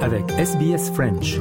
Avec SBS French.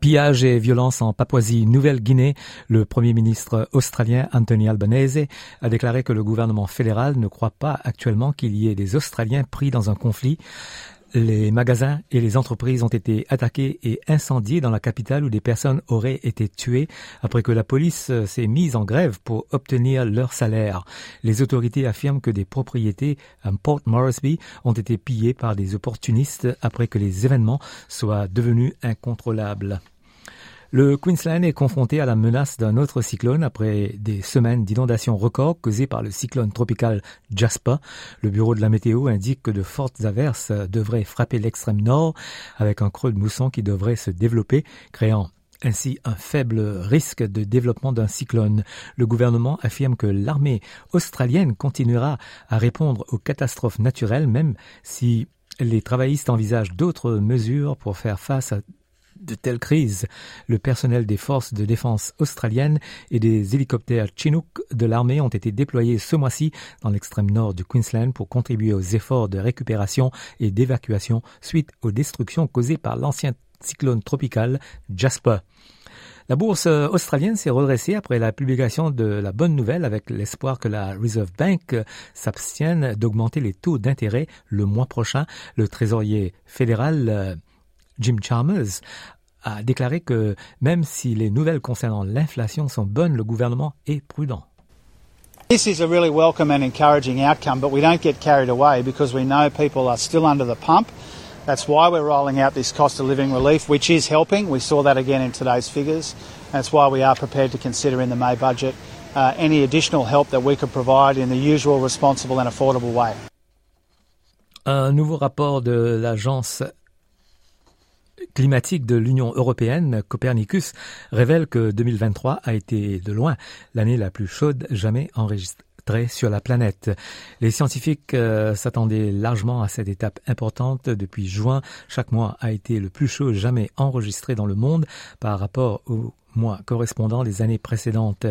Pillage et violence en Papouasie-Nouvelle-Guinée, le Premier ministre australien Anthony Albanese a déclaré que le gouvernement fédéral ne croit pas actuellement qu'il y ait des Australiens pris dans un conflit. Les magasins et les entreprises ont été attaqués et incendiés dans la capitale où des personnes auraient été tuées après que la police s'est mise en grève pour obtenir leur salaire. Les autorités affirment que des propriétés à Port Moresby ont été pillées par des opportunistes après que les événements soient devenus incontrôlables. Le Queensland est confronté à la menace d'un autre cyclone après des semaines d'inondations records causées par le cyclone tropical Jasper. Le bureau de la météo indique que de fortes averses devraient frapper l'extrême nord avec un creux de mousson qui devrait se développer, créant ainsi un faible risque de développement d'un cyclone. Le gouvernement affirme que l'armée australienne continuera à répondre aux catastrophes naturelles même si les travaillistes envisagent d'autres mesures pour faire face à de telles crises. Le personnel des forces de défense australiennes et des hélicoptères Chinook de l'armée ont été déployés ce mois-ci dans l'extrême nord du Queensland pour contribuer aux efforts de récupération et d'évacuation suite aux destructions causées par l'ancien cyclone tropical Jasper. La bourse australienne s'est redressée après la publication de la bonne nouvelle avec l'espoir que la Reserve Bank s'abstienne d'augmenter les taux d'intérêt le mois prochain. Le trésorier fédéral Jim Chalmers a déclaré que même si les nouvelles concernant l'inflation sont bonnes, le gouvernement est prudent. This is a really welcome and encouraging outcome, but we don't get carried away because we know people are still under the pump. That's why we're rolling out this cost of living relief, which is helping. We saw that again in today's figures. That's why we are prepared to consider in the May budget uh, any additional help that we could provide in the usual responsible and affordable way. Un nouveau rapport de l'agence climatique de l'Union européenne, Copernicus, révèle que 2023 a été de loin l'année la plus chaude jamais enregistrée sur la planète. Les scientifiques euh, s'attendaient largement à cette étape importante. Depuis juin, chaque mois a été le plus chaud jamais enregistré dans le monde par rapport au mois correspondant des années précédentes.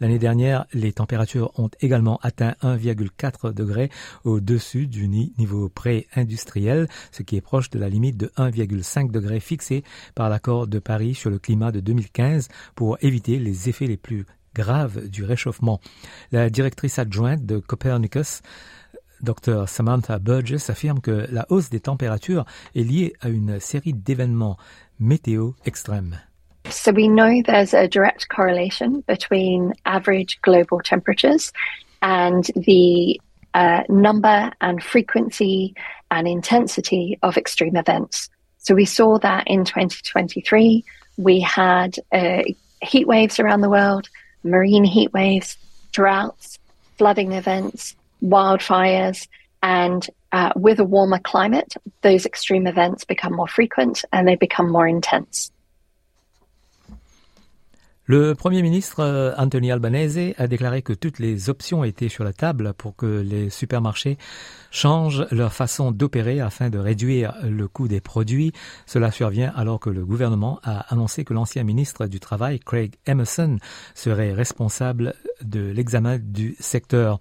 L'année dernière, les températures ont également atteint 1,4 degrés au-dessus du niveau pré-industriel, ce qui est proche de la limite de 1,5 degrés fixée par l'accord de Paris sur le climat de 2015 pour éviter les effets les plus grave du réchauffement. La directrice adjointe de Copernicus, Dr Samantha Burgess, affirme que la hausse des températures est liée à une série d'événements météo extrêmes. So we know there's a direct correlation between average global temperatures and the uh, number and frequency and intensity of extreme events. So we saw that in 2023. We had uh, heat waves around the world, marine heat waves, droughts, flooding events, wildfires, and uh, with a warmer climate, those extreme events become more frequent and they become more intense. Le Premier ministre euh, Anthony Albanese a déclaré que toutes les options étaient sur la table pour que les supermarchés changent leur façon d'opérer afin de réduire le coût des produits. Cela survient alors que le gouvernement a annoncé que l'ancien ministre du Travail, Craig Emerson, serait responsable de l'examen du secteur.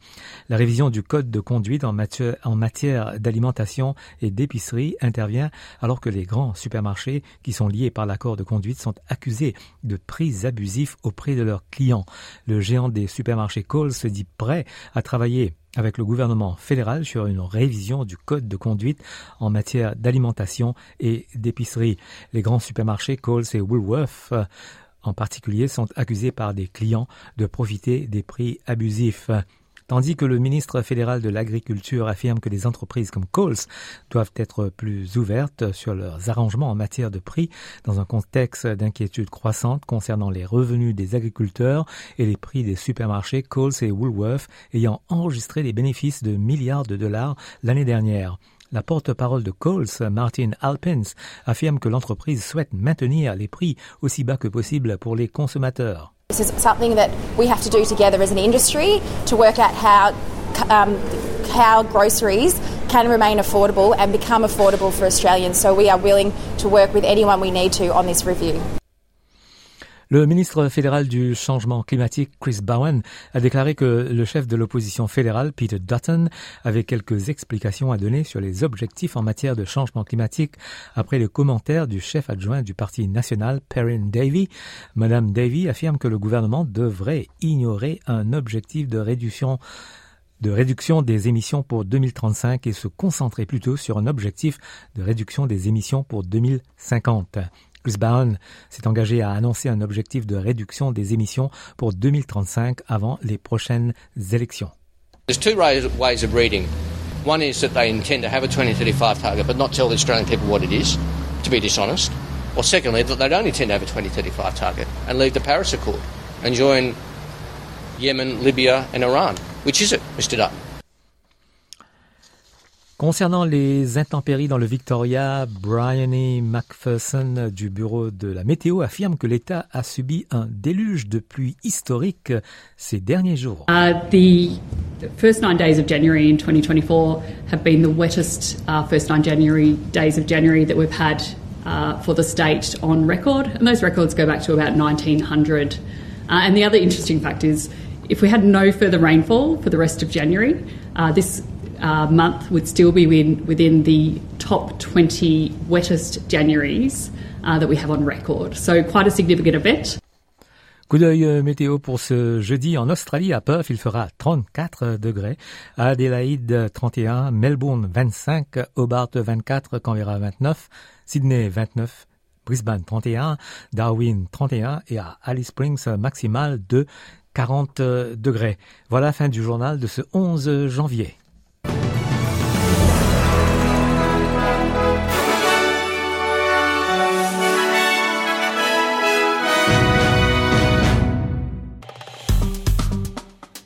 La révision du code de conduite en matière, d'alimentation et d'épicerie intervient alors que les grands supermarchés qui sont liés par l'accord de conduite sont accusés de prises abusifs auprès de leurs clients. Le géant des supermarchés Coles se dit prêt à travailler avec le gouvernement fédéral sur une révision du code de conduite en matière d'alimentation et d'épicerie. Les grands supermarchés Coles et Woolworth euh, en particulier sont accusés par des clients de profiter des prix abusifs tandis que le ministre fédéral de l'Agriculture affirme que les entreprises comme Coles doivent être plus ouvertes sur leurs arrangements en matière de prix dans un contexte d'inquiétude croissante concernant les revenus des agriculteurs et les prix des supermarchés Coles et Woolworth ayant enregistré des bénéfices de milliards de dollars l'année dernière. La porte-parole de Coles, Martin Alpins, affirme que l'entreprise souhaite maintenir les prix aussi bas que possible pour les consommateurs. This is something that we have to do together as an industry to work out how um, how groceries can remain affordable and become affordable for Australians. So we are willing to work with anyone we need to on this review. Le ministre fédéral du changement climatique, Chris Bowen, a déclaré que le chef de l'opposition fédérale, Peter Dutton, avait quelques explications à donner sur les objectifs en matière de changement climatique après le commentaire du chef adjoint du Parti national, Perrin Davy. Madame Davy affirme que le gouvernement devrait ignorer un objectif de réduction de réduction des émissions pour 2035 et se concentrer plutôt sur un objectif de réduction des émissions pour 2050. Chris s'est engagé à annoncer un objectif de réduction des émissions pour 2035 avant les prochaines élections. There's two ways of reading. One is that they intend to have a 2035 target but not tell the Australian people what it is, to be dishonest. Or secondly, that they don't intend to have a 2035 target and leave the Paris Accord and join Yemen, Libya and Iran. Which is it, Mr. Dutton? Concernant les intempéries dans le Victoria, Bryony McPherson du Bureau de la météo affirme que l'État a subi un déluge de pluie historique ces derniers jours. Uh, the first nine days of January in 2024 have been the wettest uh, first nine January days of January that we've had uh, for the state on record, and those records go back to about 1900. Uh, and the other interesting fact is, if we had no further rainfall for the rest of January, uh, this uh, month would still be within, the top 20 wettest Januaries uh, that we have on record. So quite a significant event. Coup d'œil euh, météo pour ce jeudi en Australie, à Perth, il fera 34 degrés, à Adélaïde 31, Melbourne 25, Hobart 24, Canberra 29, Sydney 29, Brisbane 31, Darwin 31 et à Alice Springs maximal de 40 degrés. Voilà fin du journal de ce 11 janvier.